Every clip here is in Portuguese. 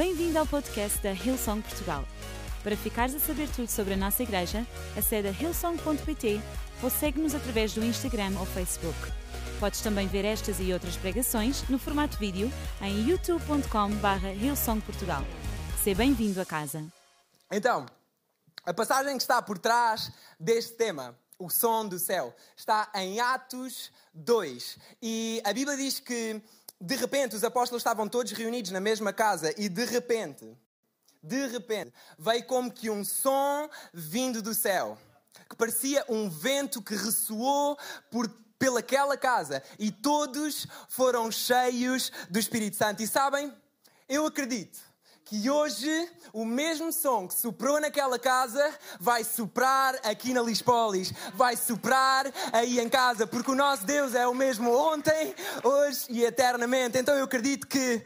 Bem-vindo ao podcast da Hillsong Portugal. Para ficares a saber tudo sobre a nossa igreja, acede a hillsong.pt ou segue-nos através do Instagram ou Facebook. Podes também ver estas e outras pregações no formato vídeo em youtube.com.br hillsongportugal. Seja bem-vindo a casa. Então, a passagem que está por trás deste tema, o som do céu, está em Atos 2. E a Bíblia diz que, de repente, os apóstolos estavam todos reunidos na mesma casa e, de repente, de repente, veio como que um som vindo do céu, que parecia um vento que ressoou por pelaquela casa e todos foram cheios do Espírito Santo. E sabem, eu acredito que hoje o mesmo som que soprou naquela casa vai soprar aqui na Lispolis, vai soprar aí em casa, porque o nosso Deus é o mesmo ontem, hoje e eternamente. Então eu acredito que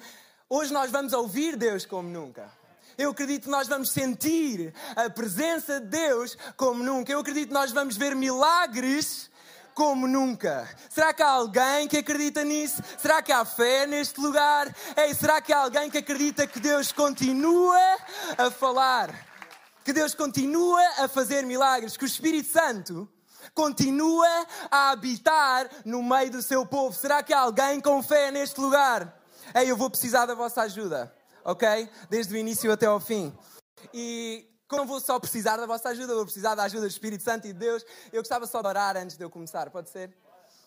hoje nós vamos ouvir Deus como nunca. Eu acredito que nós vamos sentir a presença de Deus como nunca. Eu acredito que nós vamos ver milagres como nunca. Será que há alguém que acredita nisso? Será que há fé neste lugar? Ei, será que há alguém que acredita que Deus continua a falar? Que Deus continua a fazer milagres? Que o Espírito Santo continua a habitar no meio do seu povo? Será que há alguém com fé neste lugar? Ei, eu vou precisar da vossa ajuda, ok? Desde o início até ao fim. E não vou só precisar da vossa ajuda, vou precisar da ajuda do Espírito Santo e de Deus. Eu gostava só de orar antes de eu começar, pode ser?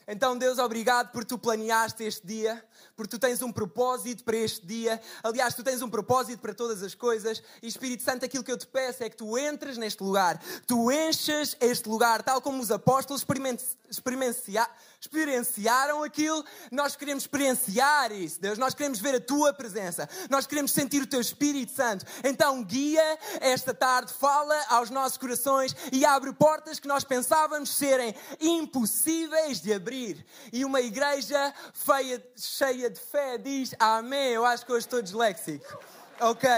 Então, Deus, obrigado por tu planeaste este dia, por tu tens um propósito para este dia. Aliás, tu tens um propósito para todas as coisas. E Espírito Santo, aquilo que eu te peço é que tu entres neste lugar, tu enches este lugar, tal como os apóstolos experienciaram aquilo. Nós queremos experienciar isso, Deus. Nós queremos ver a tua presença, nós queremos sentir o teu Espírito Santo. Então, guia esta tarde, fala aos nossos corações e abre portas que nós pensávamos serem impossíveis de abrir. E uma igreja feia, cheia de fé diz Amém. Eu acho que hoje estou disléxico. Ok.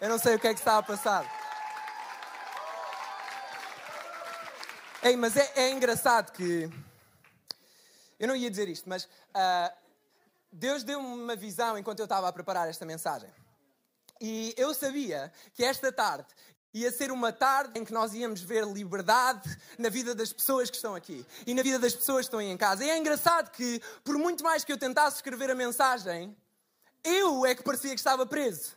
Eu não sei o que é que está a passar. Ei, mas é, é engraçado que. Eu não ia dizer isto, mas uh, Deus deu-me uma visão enquanto eu estava a preparar esta mensagem. E eu sabia que esta tarde Ia ser uma tarde em que nós íamos ver liberdade na vida das pessoas que estão aqui e na vida das pessoas que estão aí em casa. E é engraçado que, por muito mais que eu tentasse escrever a mensagem, eu é que parecia que estava preso.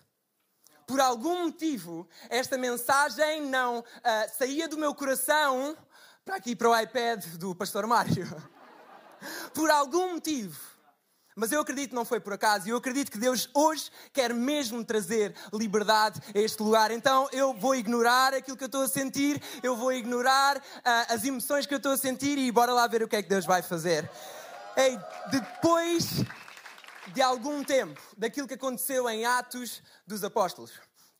Por algum motivo, esta mensagem não uh, saía do meu coração para aqui, para o iPad do Pastor Mário. por algum motivo mas eu acredito que não foi por acaso e eu acredito que Deus hoje quer mesmo trazer liberdade a este lugar. Então eu vou ignorar aquilo que eu estou a sentir, eu vou ignorar uh, as emoções que eu estou a sentir e bora lá ver o que é que Deus vai fazer. Ei, depois de algum tempo daquilo que aconteceu em Atos dos Apóstolos,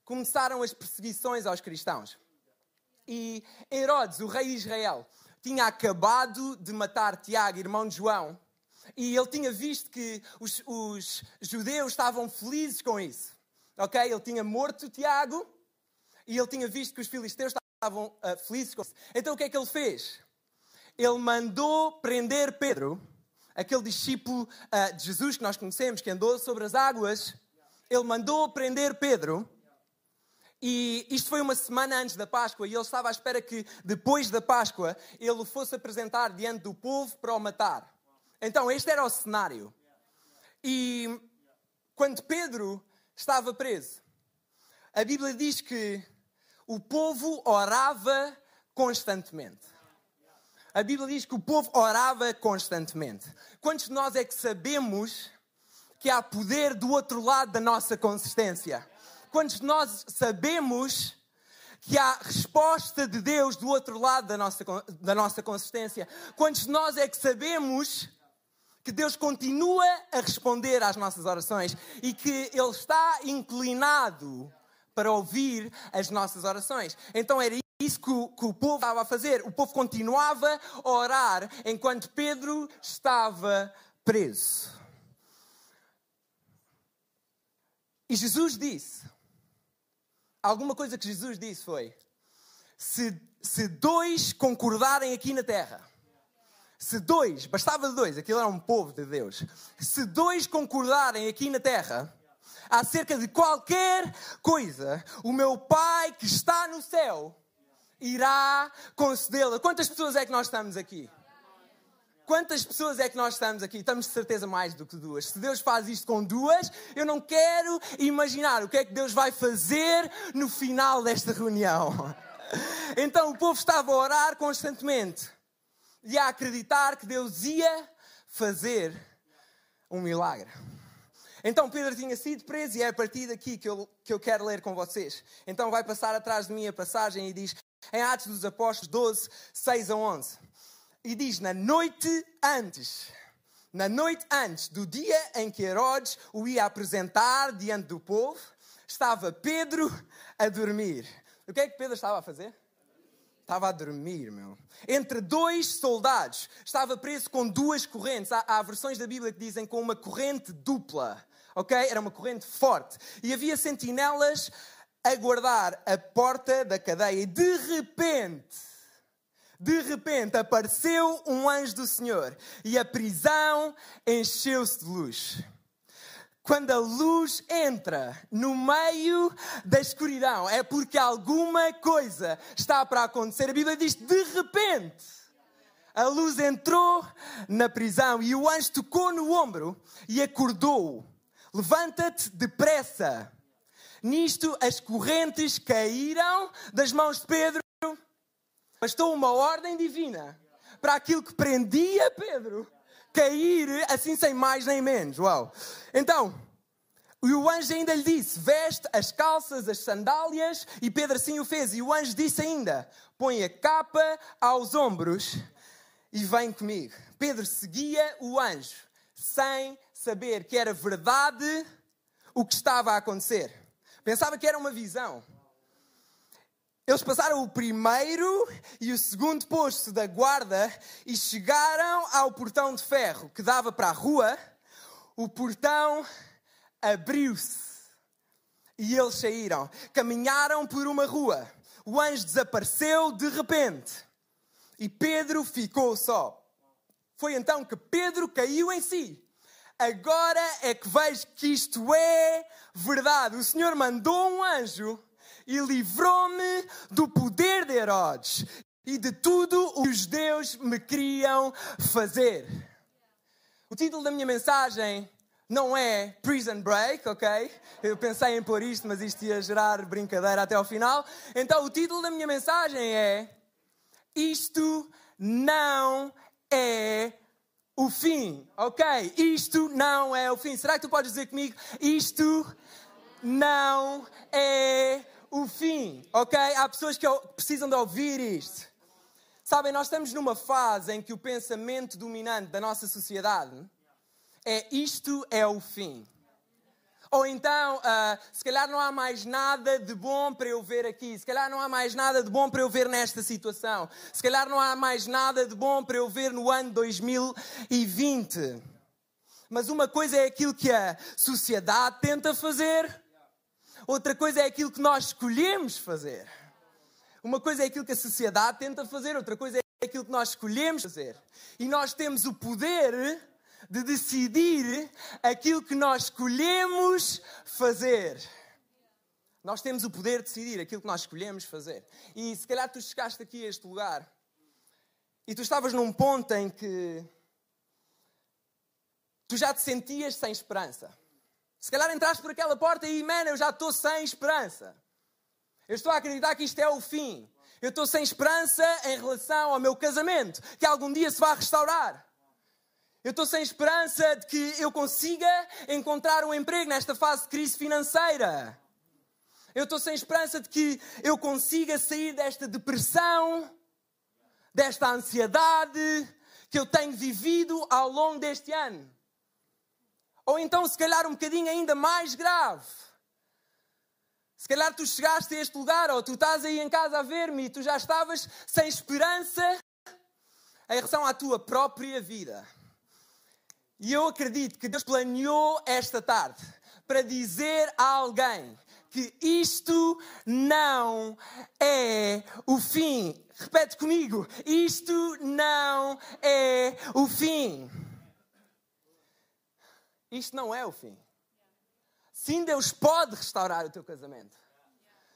começaram as perseguições aos cristãos. E Herodes, o rei de Israel, tinha acabado de matar Tiago, irmão de João e ele tinha visto que os, os judeus estavam felizes com isso. Ok? Ele tinha morto Tiago e ele tinha visto que os filisteus estavam uh, felizes com isso. Então o que é que ele fez? Ele mandou prender Pedro, aquele discípulo uh, de Jesus que nós conhecemos, que andou sobre as águas. Ele mandou prender Pedro. E isto foi uma semana antes da Páscoa, e ele estava à espera que depois da Páscoa ele o fosse apresentar diante do povo para o matar. Então, este era o cenário. E quando Pedro estava preso, a Bíblia diz que o povo orava constantemente. A Bíblia diz que o povo orava constantemente. Quantos de nós é que sabemos que há poder do outro lado da nossa consistência? Quantos de nós sabemos que há resposta de Deus do outro lado da nossa, da nossa consistência? Quantos de nós é que sabemos que Deus continua a responder às nossas orações e que Ele está inclinado para ouvir as nossas orações. Então era isso que o, que o povo estava a fazer. O povo continuava a orar enquanto Pedro estava preso. E Jesus disse: alguma coisa que Jesus disse foi: se, se dois concordarem aqui na terra se dois, bastava dois, aquilo era um povo de Deus. Se dois concordarem aqui na terra, acerca de qualquer coisa, o meu Pai que está no céu irá concedê-la. Quantas pessoas é que nós estamos aqui? Quantas pessoas é que nós estamos aqui? Estamos de certeza mais do que duas. Se Deus faz isto com duas, eu não quero imaginar o que é que Deus vai fazer no final desta reunião. Então o povo estava a orar constantemente e a acreditar que Deus ia fazer um milagre. Então Pedro tinha sido preso e é a partir daqui que eu, que eu quero ler com vocês. Então vai passar atrás de mim a passagem e diz em Atos dos Apóstolos 12, 6 a 11. E diz: Na noite antes, na noite antes do dia em que Herodes o ia apresentar diante do povo, estava Pedro a dormir. O que é que Pedro estava a fazer? Estava a dormir, meu. Entre dois soldados. Estava preso com duas correntes. Há, há, versões da Bíblia que dizem com uma corrente dupla. Ok? Era uma corrente forte. E havia sentinelas a guardar a porta da cadeia. E de repente, de repente apareceu um anjo do Senhor e a prisão encheu-se de luz. Quando a luz entra no meio da escuridão, é porque alguma coisa está para acontecer. A Bíblia diz: de repente, a luz entrou na prisão e o anjo tocou no ombro e acordou. Levanta-te depressa. Nisto as correntes caíram das mãos de Pedro. Bastou uma ordem divina para aquilo que prendia Pedro cair assim sem mais nem menos. Uau! Então, o anjo ainda lhe disse: veste as calças, as sandálias, e Pedro assim o fez. E o anjo disse ainda: põe a capa aos ombros e vem comigo. Pedro seguia o anjo, sem saber que era verdade o que estava a acontecer. Pensava que era uma visão. Eles passaram o primeiro e o segundo posto da guarda e chegaram ao portão de ferro que dava para a rua. O portão abriu-se e eles saíram. Caminharam por uma rua. O anjo desapareceu de repente e Pedro ficou só. Foi então que Pedro caiu em si agora é que vejo que isto é verdade. O Senhor mandou um anjo e livrou-me do poder de Herodes e de tudo o que os judeus me queriam fazer. O título da minha mensagem não é Prison Break, ok? Eu pensei em pôr isto, mas isto ia gerar brincadeira até ao final. Então, o título da minha mensagem é Isto não é o fim, ok? Isto não é o fim. Será que tu podes dizer comigo? Isto não é o fim, ok? Há pessoas que precisam de ouvir isto. Sabem, nós estamos numa fase em que o pensamento dominante da nossa sociedade é isto é o fim. Ou então, uh, se calhar não há mais nada de bom para eu ver aqui. Se calhar não há mais nada de bom para eu ver nesta situação. Se calhar não há mais nada de bom para eu ver no ano 2020. Mas uma coisa é aquilo que a sociedade tenta fazer, outra coisa é aquilo que nós escolhemos fazer. Uma coisa é aquilo que a sociedade tenta fazer, outra coisa é aquilo que nós escolhemos fazer. E nós temos o poder de decidir aquilo que nós escolhemos fazer. Nós temos o poder de decidir aquilo que nós escolhemos fazer. E se calhar tu chegaste aqui a este lugar e tu estavas num ponto em que tu já te sentias sem esperança. Se calhar entraste por aquela porta e, man, eu já estou sem esperança. Eu estou a acreditar que isto é o fim. Eu estou sem esperança em relação ao meu casamento, que algum dia se vai restaurar. Eu estou sem esperança de que eu consiga encontrar um emprego nesta fase de crise financeira. Eu estou sem esperança de que eu consiga sair desta depressão, desta ansiedade que eu tenho vivido ao longo deste ano. Ou então, se calhar, um bocadinho ainda mais grave. Se calhar tu chegaste a este lugar, ou tu estás aí em casa a ver-me e tu já estavas sem esperança em relação à tua própria vida. E eu acredito que Deus planeou esta tarde para dizer a alguém que isto não é o fim. Repete comigo: isto não é o fim. Isto não é o fim. Sim, Deus pode restaurar o teu casamento.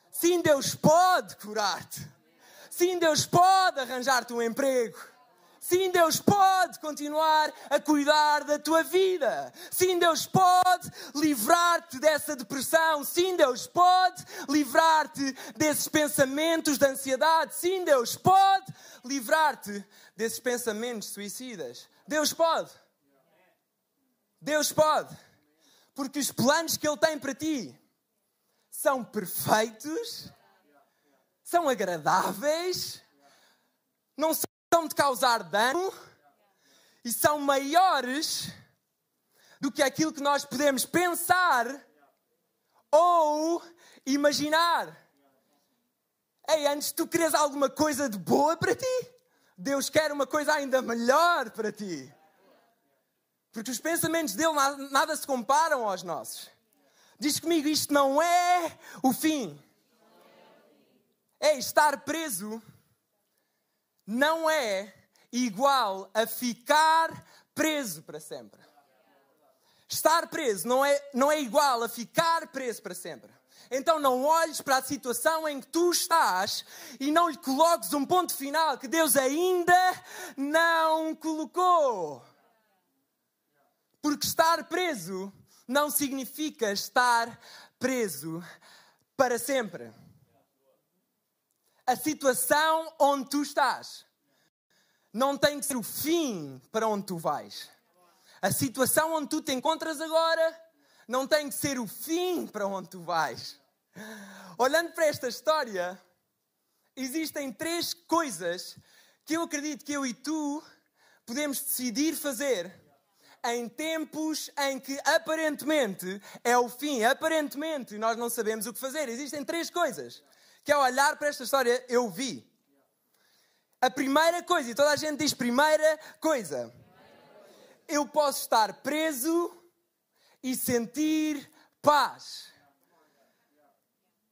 Sim, Deus pode curar-te. Sim, Deus pode arranjar-te um emprego. Sim, Deus pode continuar a cuidar da tua vida. Sim, Deus pode livrar-te dessa depressão. Sim, Deus pode livrar-te desses pensamentos de ansiedade. Sim, Deus pode livrar-te desses pensamentos suicidas. Deus pode. Deus pode. Porque os planos que Ele tem para ti são perfeitos, são agradáveis, não são de causar dano e são maiores do que aquilo que nós podemos pensar ou imaginar. Ei, antes tu queres alguma coisa de boa para ti, Deus quer uma coisa ainda melhor para ti. Porque os pensamentos dele nada, nada se comparam aos nossos. Diz comigo, isto não é o fim. É estar preso não é igual a ficar preso para sempre. Estar preso não é, não é igual a ficar preso para sempre. Então não olhes para a situação em que tu estás e não lhe coloques um ponto final que Deus ainda não colocou. Porque estar preso não significa estar preso para sempre. A situação onde tu estás não tem que ser o fim para onde tu vais. A situação onde tu te encontras agora não tem que ser o fim para onde tu vais. Olhando para esta história, existem três coisas que eu acredito que eu e tu podemos decidir fazer em tempos em que aparentemente é o fim, aparentemente nós não sabemos o que fazer. Existem três coisas que, ao olhar para esta história, eu vi. A primeira coisa, e toda a gente diz primeira coisa, eu posso estar preso e sentir paz.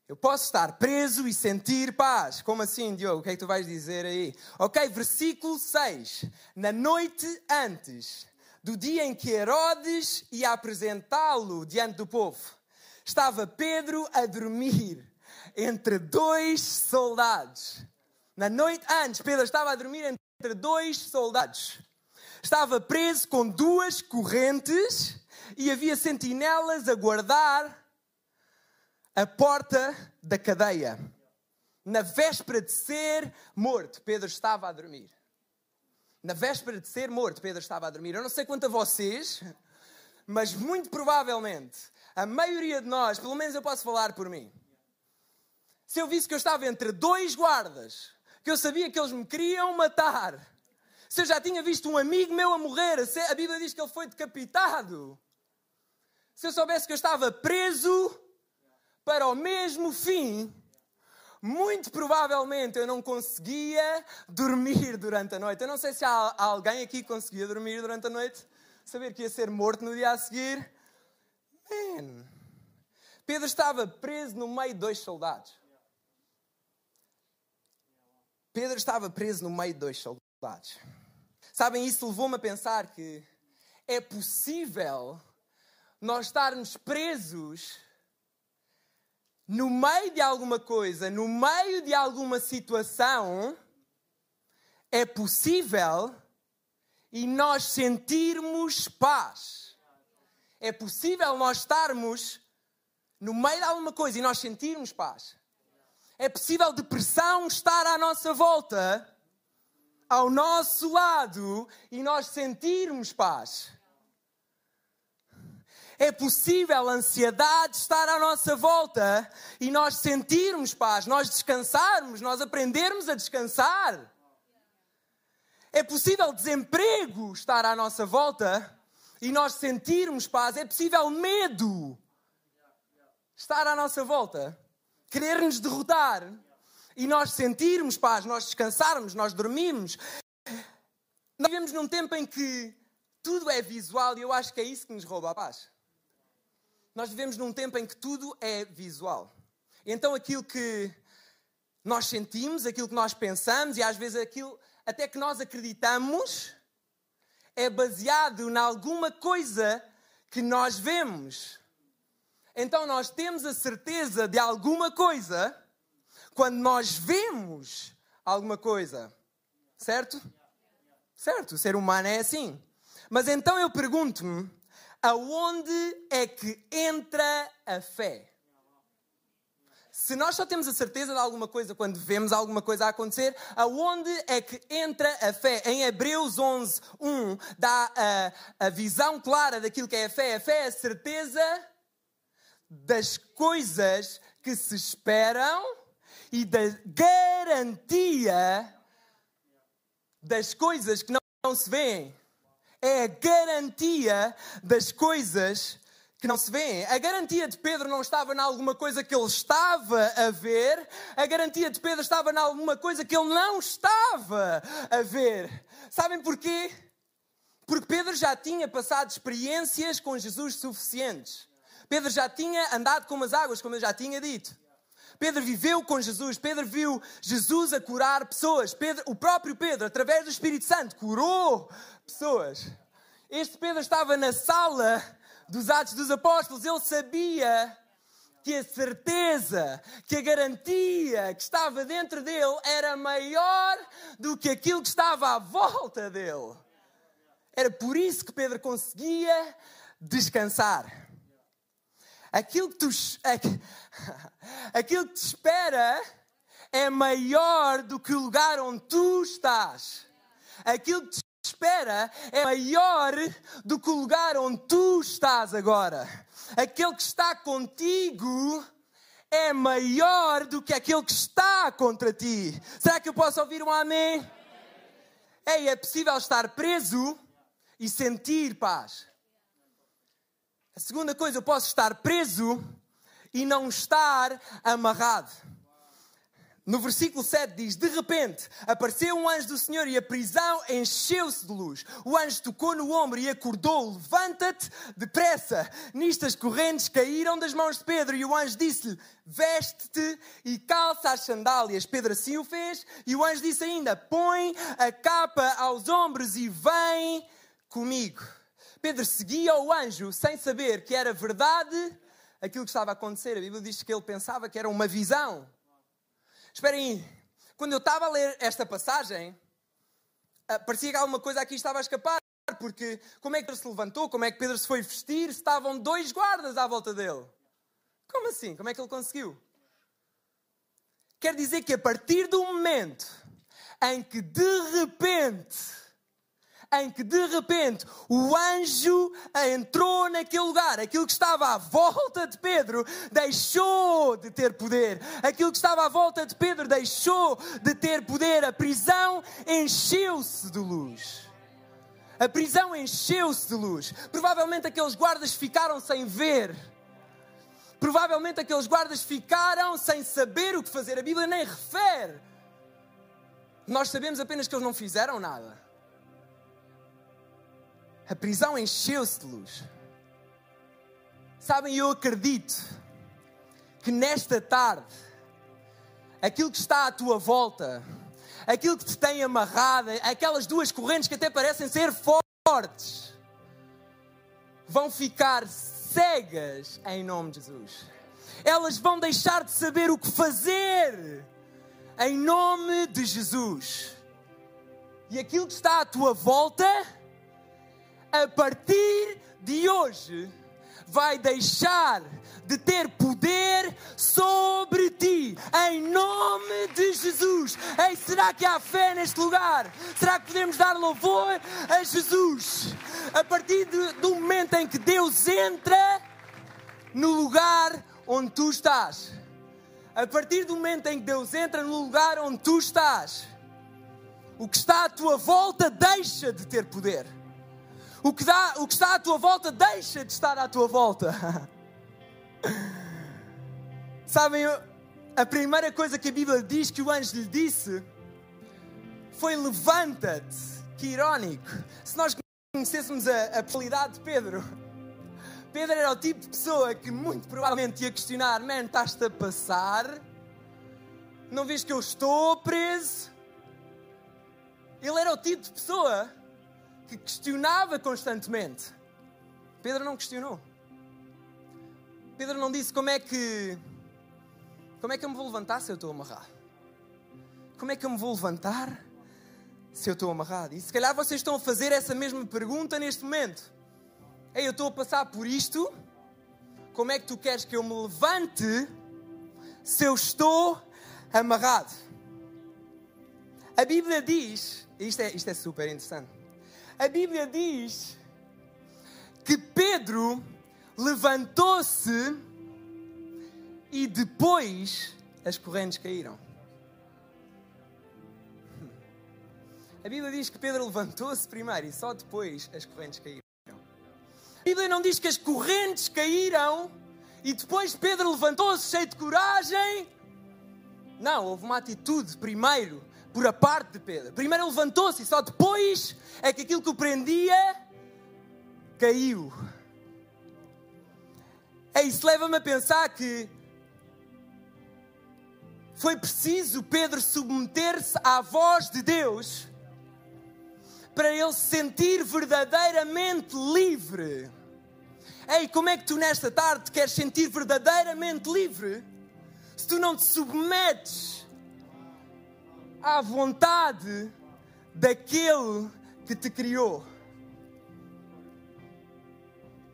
Eu posso estar preso e sentir paz. Como assim, Diogo? O que é que tu vais dizer aí? Ok, versículo 6. Na noite antes do dia em que Herodes ia apresentá-lo diante do povo, estava Pedro a dormir entre dois soldados. Na noite antes, Pedro estava a dormir entre dois soldados. Estava preso com duas correntes e havia sentinelas a guardar a porta da cadeia. Na véspera de ser morto, Pedro estava a dormir na véspera de ser morto, Pedro estava a dormir. Eu não sei quanto a vocês, mas muito provavelmente a maioria de nós, pelo menos eu posso falar por mim, se eu visse que eu estava entre dois guardas, que eu sabia que eles me queriam matar, se eu já tinha visto um amigo meu a morrer, a Bíblia diz que ele foi decapitado, se eu soubesse que eu estava preso para o mesmo fim, muito provavelmente eu não conseguia dormir durante a noite. Eu não sei se há alguém aqui que conseguia dormir durante a noite, saber que ia ser morto no dia a seguir. Man. Pedro estava preso no meio de dois soldados. Pedro estava preso no meio de dois soldados. Sabem, isso levou-me a pensar que é possível nós estarmos presos no meio de alguma coisa, no meio de alguma situação, é possível e nós sentirmos paz. É possível nós estarmos no meio de alguma coisa e nós sentirmos paz. É possível depressão estar à nossa volta, ao nosso lado, e nós sentirmos paz. É possível a ansiedade estar à nossa volta e nós sentirmos paz, nós descansarmos, nós aprendermos a descansar. É possível desemprego estar à nossa volta e nós sentirmos paz. É possível medo estar à nossa volta, querer nos derrotar e nós sentirmos paz, nós descansarmos, nós dormirmos. Nós vivemos num tempo em que tudo é visual e eu acho que é isso que nos rouba a paz nós vivemos num tempo em que tudo é visual. Então aquilo que nós sentimos, aquilo que nós pensamos e às vezes aquilo até que nós acreditamos é baseado em alguma coisa que nós vemos. Então nós temos a certeza de alguma coisa quando nós vemos alguma coisa. Certo? Certo, o ser humano é assim. Mas então eu pergunto-me: aonde é que entra a fé? Se nós só temos a certeza de alguma coisa quando vemos alguma coisa acontecer, aonde é que entra a fé? Em Hebreus 11, 1, dá a, a visão clara daquilo que é a fé. A fé é a certeza das coisas que se esperam e da garantia das coisas que não, não se veem. É a garantia das coisas que não se vêem. A garantia de Pedro não estava em alguma coisa que ele estava a ver, a garantia de Pedro estava em alguma coisa que ele não estava a ver. Sabem porquê? Porque Pedro já tinha passado experiências com Jesus suficientes. Pedro já tinha andado com as águas, como eu já tinha dito. Pedro viveu com Jesus, Pedro viu Jesus a curar pessoas. Pedro, o próprio Pedro, através do Espírito Santo, curou pessoas. Este Pedro estava na sala dos Atos dos Apóstolos, ele sabia que a certeza, que a garantia que estava dentro dele era maior do que aquilo que estava à volta dele. Era por isso que Pedro conseguia descansar. Aquilo que, tu, aquilo que te espera é maior do que o lugar onde tu estás. Aquilo que te espera é maior do que o lugar onde tu estás agora. Aquele que está contigo é maior do que aquele que está contra ti. Será que eu posso ouvir um amém? Ei, é possível estar preso e sentir paz. A segunda coisa, eu posso estar preso e não estar amarrado. No versículo 7 diz: De repente apareceu um anjo do Senhor e a prisão encheu-se de luz. O anjo tocou no ombro e acordou: Levanta-te depressa. Nisto as correntes caíram das mãos de Pedro e o anjo disse-lhe: Veste-te e calça as sandálias. Pedro assim o fez e o anjo disse ainda: Põe a capa aos ombros e vem comigo. Pedro seguia o anjo sem saber que era verdade aquilo que estava a acontecer. A Bíblia diz que ele pensava que era uma visão. Esperem aí. Quando eu estava a ler esta passagem, ah, parecia que alguma coisa aqui estava a escapar. Porque como é que Pedro se levantou? Como é que Pedro se foi vestir? Estavam dois guardas à volta dele. Como assim? Como é que ele conseguiu? Quer dizer que a partir do momento em que de repente em que de repente o anjo entrou naquele lugar. Aquilo que estava à volta de Pedro deixou de ter poder. Aquilo que estava à volta de Pedro deixou de ter poder. A prisão encheu-se de luz. A prisão encheu-se de luz. Provavelmente aqueles guardas ficaram sem ver. Provavelmente aqueles guardas ficaram sem saber o que fazer. A Bíblia nem refere. Nós sabemos apenas que eles não fizeram nada. A prisão encheu-se de luz. Sabem, eu acredito que nesta tarde, aquilo que está à tua volta, aquilo que te tem amarrado, aquelas duas correntes que até parecem ser fortes, vão ficar cegas em nome de Jesus. Elas vão deixar de saber o que fazer em nome de Jesus. E aquilo que está à tua volta a partir de hoje, vai deixar de ter poder sobre ti, em nome de Jesus. Ei, será que há fé neste lugar? Será que podemos dar louvor a Jesus? A partir de, do momento em que Deus entra no lugar onde tu estás, a partir do momento em que Deus entra no lugar onde tu estás, o que está à tua volta deixa de ter poder. O que, dá, o que está à tua volta deixa de estar à tua volta. Sabem, a primeira coisa que a Bíblia diz que o anjo lhe disse foi: Levanta-te. Que irónico. Se nós conhecêssemos a, a personalidade de Pedro, Pedro era o tipo de pessoa que muito provavelmente ia questionar: Man, estás-te a passar? Não vês que eu estou preso? Ele era o tipo de pessoa que questionava constantemente. Pedro não questionou. Pedro não disse como é que. Como é que eu me vou levantar se eu estou amarrado? Como é que eu me vou levantar se eu estou amarrado? E se calhar vocês estão a fazer essa mesma pergunta neste momento. Ei, eu estou a passar por isto. Como é que tu queres que eu me levante se eu estou amarrado? A Bíblia diz, isto é, isto é super interessante. A Bíblia diz que Pedro levantou-se e depois as correntes caíram. A Bíblia diz que Pedro levantou-se primeiro e só depois as correntes caíram. A Bíblia não diz que as correntes caíram e depois Pedro levantou-se cheio de coragem. Não, houve uma atitude primeiro por a parte de Pedro. Primeiro levantou-se e só depois é que aquilo que o prendia caiu. É isso leva-me a pensar que foi preciso Pedro submeter-se à voz de Deus para ele se sentir verdadeiramente livre. Ei, como é que tu nesta tarde queres sentir verdadeiramente livre se tu não te submetes à vontade daquele que te criou?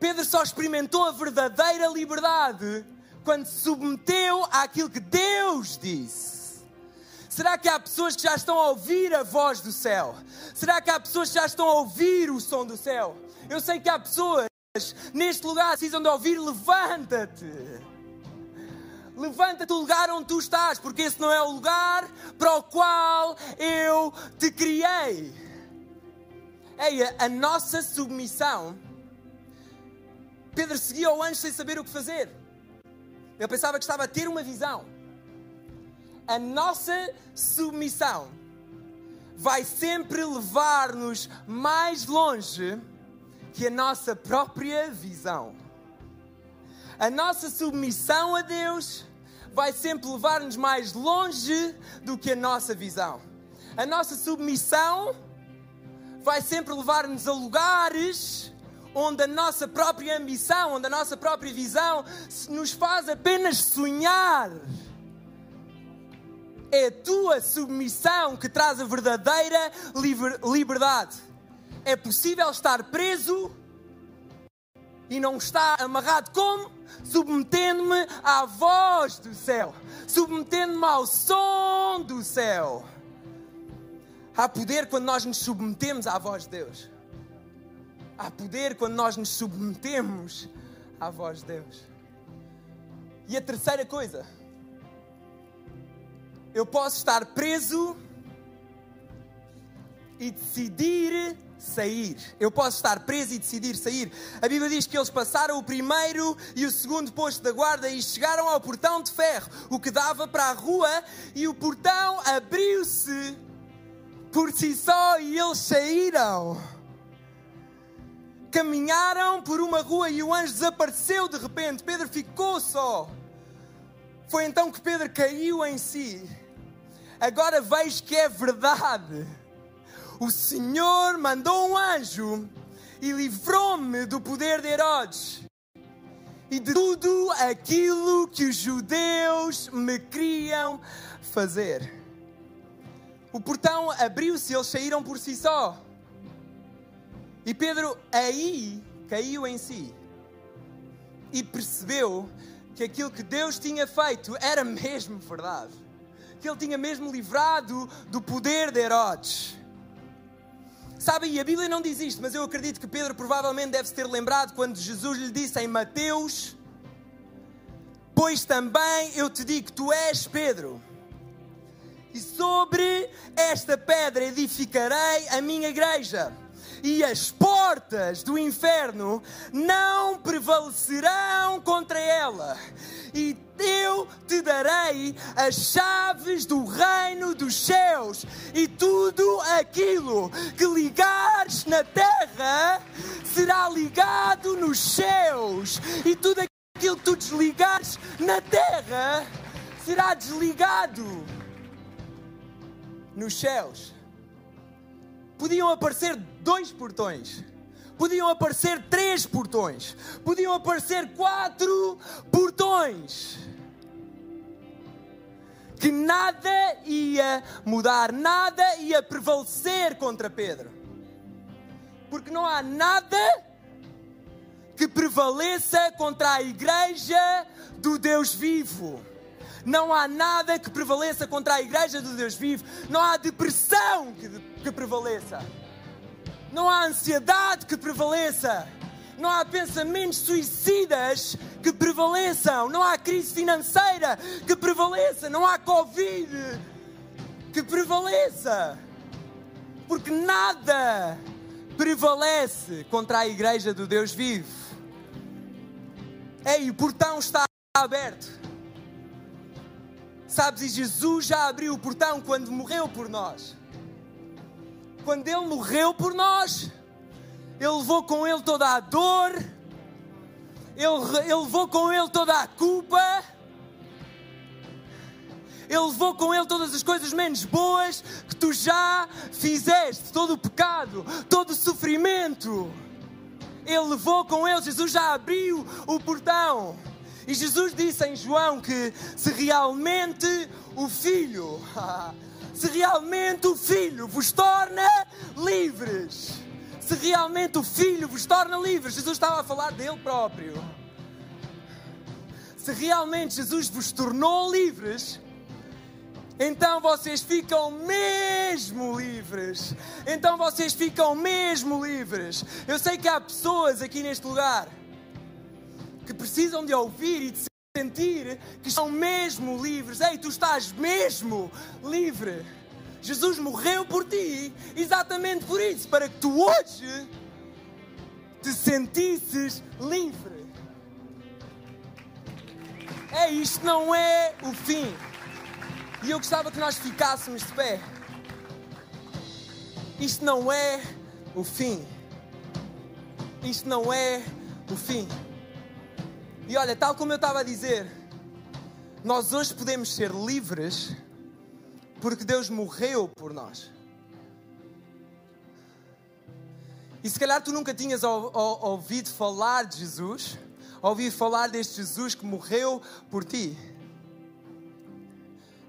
Pedro só experimentou a verdadeira liberdade quando se submeteu àquilo que Deus disse. Será que há pessoas que já estão a ouvir a voz do céu? Será que há pessoas que já estão a ouvir o som do céu? Eu sei que há pessoas neste lugar que precisam de ouvir: levanta-te. Levanta-te do lugar onde tu estás, porque esse não é o lugar para o qual eu te criei. Ei, a nossa submissão Pedro seguia o anjo sem saber o que fazer. Eu pensava que estava a ter uma visão. A nossa submissão vai sempre levar-nos mais longe que a nossa própria visão. A nossa submissão a Deus vai sempre levar-nos mais longe do que a nossa visão. A nossa submissão vai sempre levar-nos a lugares onde a nossa própria ambição, onde a nossa própria visão nos faz apenas sonhar. É a tua submissão que traz a verdadeira liberdade. É possível estar preso e não estar amarrado como? Submetendo-me à voz do céu, submetendo-me ao som do céu. Há poder quando nós nos submetemos à voz de Deus. Há poder quando nós nos submetemos à voz de Deus. E a terceira coisa, eu posso estar preso e decidir sair. Eu posso estar preso e decidir sair. A Bíblia diz que eles passaram o primeiro e o segundo posto da guarda e chegaram ao portão de ferro, o que dava para a rua, e o portão abriu-se por si só e eles saíram caminharam por uma rua e o anjo desapareceu de repente. Pedro ficou só. Foi então que Pedro caiu em si. Agora vejo que é verdade. O Senhor mandou um anjo e livrou-me do poder de Herodes e de tudo aquilo que os judeus me queriam fazer. O portão abriu-se, eles saíram por si só. E Pedro aí caiu em si e percebeu que aquilo que Deus tinha feito era mesmo verdade. Que ele tinha mesmo livrado do poder de Herodes. Sabe, e a Bíblia não diz isto, mas eu acredito que Pedro provavelmente deve se ter lembrado quando Jesus lhe disse em Mateus: Pois também eu te digo, tu és Pedro, e sobre esta pedra edificarei a minha igreja e as portas do inferno não prevalecerão contra ela. E eu te darei as chaves do reino dos céus, e tudo aquilo que ligares na terra será ligado nos céus, e tudo aquilo que tu desligares na terra será desligado nos céus podiam aparecer dois portões. podiam aparecer três portões, podiam aparecer quatro portões. Que nada ia mudar, nada ia prevalecer contra Pedro. Porque não há nada que prevaleça contra a igreja do Deus vivo. Não há nada que prevaleça contra a igreja do Deus vivo. Não há depressão que, que prevaleça. Não há ansiedade que prevaleça. Não há pensamentos suicidas que prevaleçam. Não há crise financeira que prevaleça. Não há Covid que prevaleça. Porque nada prevalece contra a igreja do Deus vivo. Ei, o portão está aberto. Sabes, e Jesus já abriu o portão quando morreu por nós. Quando Ele morreu por nós, Ele levou com Ele toda a dor, Ele, levou com Ele toda a culpa, Ele levou com Ele todas as coisas menos boas que tu já fizeste, todo o pecado, todo o sofrimento. Ele levou com Ele, Jesus já abriu o portão. E Jesus disse em João que se realmente o Filho, se realmente o Filho vos torna livres, se realmente o Filho vos torna livres, Jesus estava a falar dele próprio. Se realmente Jesus vos tornou livres, então vocês ficam mesmo livres. Então vocês ficam mesmo livres. Eu sei que há pessoas aqui neste lugar que precisam de ouvir e de sentir que estão mesmo livres. Ei, tu estás mesmo livre. Jesus morreu por ti, exatamente por isso, para que tu hoje te sentisses livre. É, isto não é o fim. E eu gostava que nós ficássemos de pé. Isto não é o fim. Isto não é o fim. E olha, tal como eu estava a dizer, nós hoje podemos ser livres porque Deus morreu por nós. E se calhar tu nunca tinhas ouvido falar de Jesus, ouvido falar deste Jesus que morreu por ti.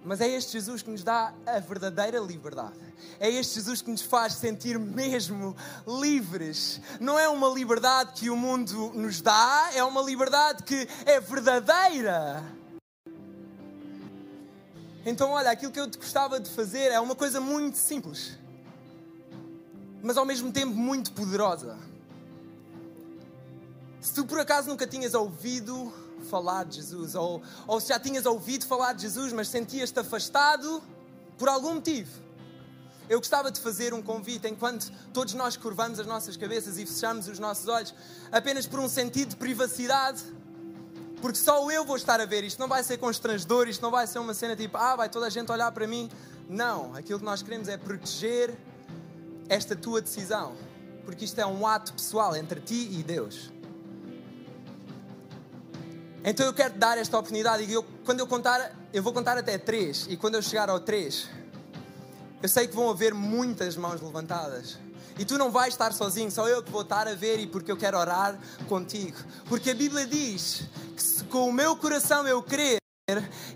Mas é este Jesus que nos dá a verdadeira liberdade. É este Jesus que nos faz sentir mesmo livres. Não é uma liberdade que o mundo nos dá, é uma liberdade que é verdadeira. Então, olha, aquilo que eu te gostava de fazer é uma coisa muito simples, mas ao mesmo tempo muito poderosa. Se tu por acaso nunca tinhas ouvido falar de Jesus, ou, ou se já tinhas ouvido falar de Jesus, mas sentias-te afastado por algum motivo, eu gostava de fazer um convite enquanto todos nós curvamos as nossas cabeças e fechamos os nossos olhos, apenas por um sentido de privacidade, porque só eu vou estar a ver. Isto não vai ser constrangedor, isto não vai ser uma cena tipo, ah, vai toda a gente olhar para mim. Não, aquilo que nós queremos é proteger esta tua decisão, porque isto é um ato pessoal entre ti e Deus. Então eu quero dar esta oportunidade e eu, quando eu contar, eu vou contar até três e quando eu chegar ao três, eu sei que vão haver muitas mãos levantadas. E tu não vais estar sozinho, só eu que vou estar a ver e porque eu quero orar contigo. Porque a Bíblia diz que se com o meu coração eu crer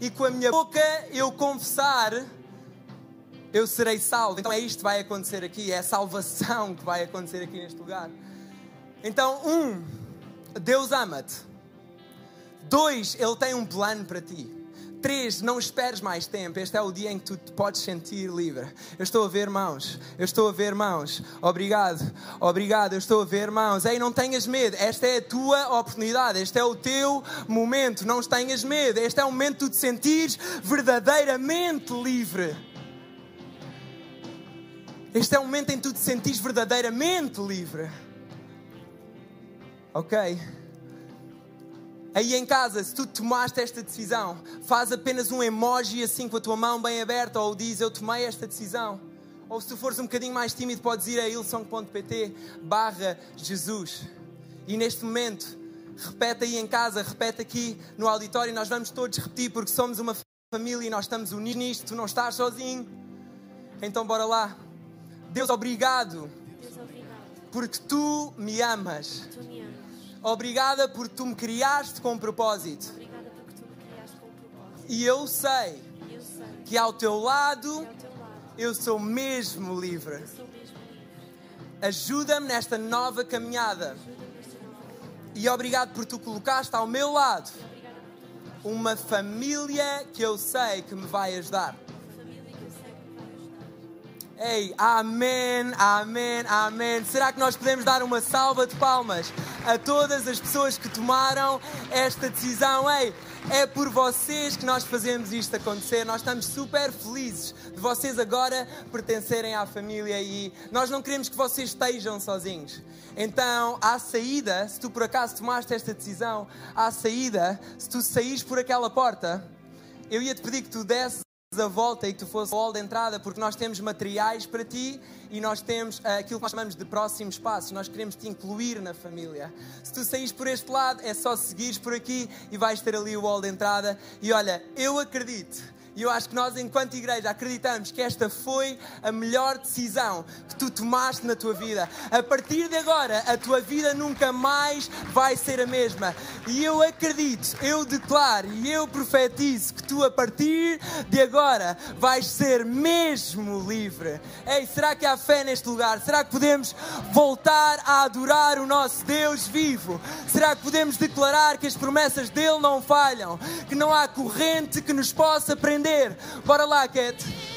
e com a minha boca eu confessar, eu serei salvo. Então é isto que vai acontecer aqui, é a salvação que vai acontecer aqui neste lugar. Então, um, Deus ama-te. Dois, Ele tem um plano para ti. Três, não esperes mais tempo. Este é o dia em que tu te podes sentir livre. Eu estou a ver mãos. Eu estou a ver mãos. Obrigado. Obrigado. Eu estou a ver mãos. Ei, não tenhas medo. Esta é a tua oportunidade. Este é o teu momento. Não tenhas medo. Este é o momento de tu te sentires verdadeiramente livre. Este é o momento em que tu te sentires verdadeiramente livre. Ok? Aí em casa, se tu tomaste esta decisão, faz apenas um emoji assim com a tua mão bem aberta ou diz eu tomei esta decisão. Ou se tu fores um bocadinho mais tímido, podes ir a ilsong.pt barra Jesus. E neste momento, repete aí em casa, repete aqui no auditório, nós vamos todos repetir porque somos uma família e nós estamos unidos nisto, tu não estás sozinho. Então bora lá. Deus, obrigado. Deus, obrigado porque tu me amas. Tu me amas. Obrigada porque tu me criaste com propósito. Obrigada porque tu me criaste com propósito. E eu sei E eu sei que ao teu lado ao teu lado eu sou mesmo livre. eu sou mesmo livre. Ajuda-me nesta nova caminhada. Nesta nova. E obrigado por tu colocaste ao meu lado uma família que eu sei que me vai ajudar. Ei, amém, amém, amém. Será que nós podemos dar uma salva de palmas a todas as pessoas que tomaram esta decisão? Ei, é por vocês que nós fazemos isto acontecer. Nós estamos super felizes de vocês agora pertencerem à família e nós não queremos que vocês estejam sozinhos. Então, à saída, se tu por acaso tomaste esta decisão, à saída, se tu saís por aquela porta, eu ia te pedir que tu desses a volta e que tu fosse ao hall de entrada, porque nós temos materiais para ti e nós temos ah, aquilo que nós chamamos de próximos passos. Nós queremos te incluir na família. Se tu saís por este lado, é só seguires por aqui e vais ter ali o hall de entrada. E olha, eu acredito. E eu acho que nós, enquanto igreja, acreditamos que esta foi a melhor decisão que tu tomaste na tua vida. A partir de agora, a tua vida nunca mais vai ser a mesma. E eu acredito, eu declaro e eu profetizo que tu, a partir de agora, vais ser mesmo livre. Ei, será que há fé neste lugar? Será que podemos voltar a adorar o nosso Deus vivo? Será que podemos declarar que as promessas dele não falham? Que não há corrente que nos possa prender? Bora lá, Cat.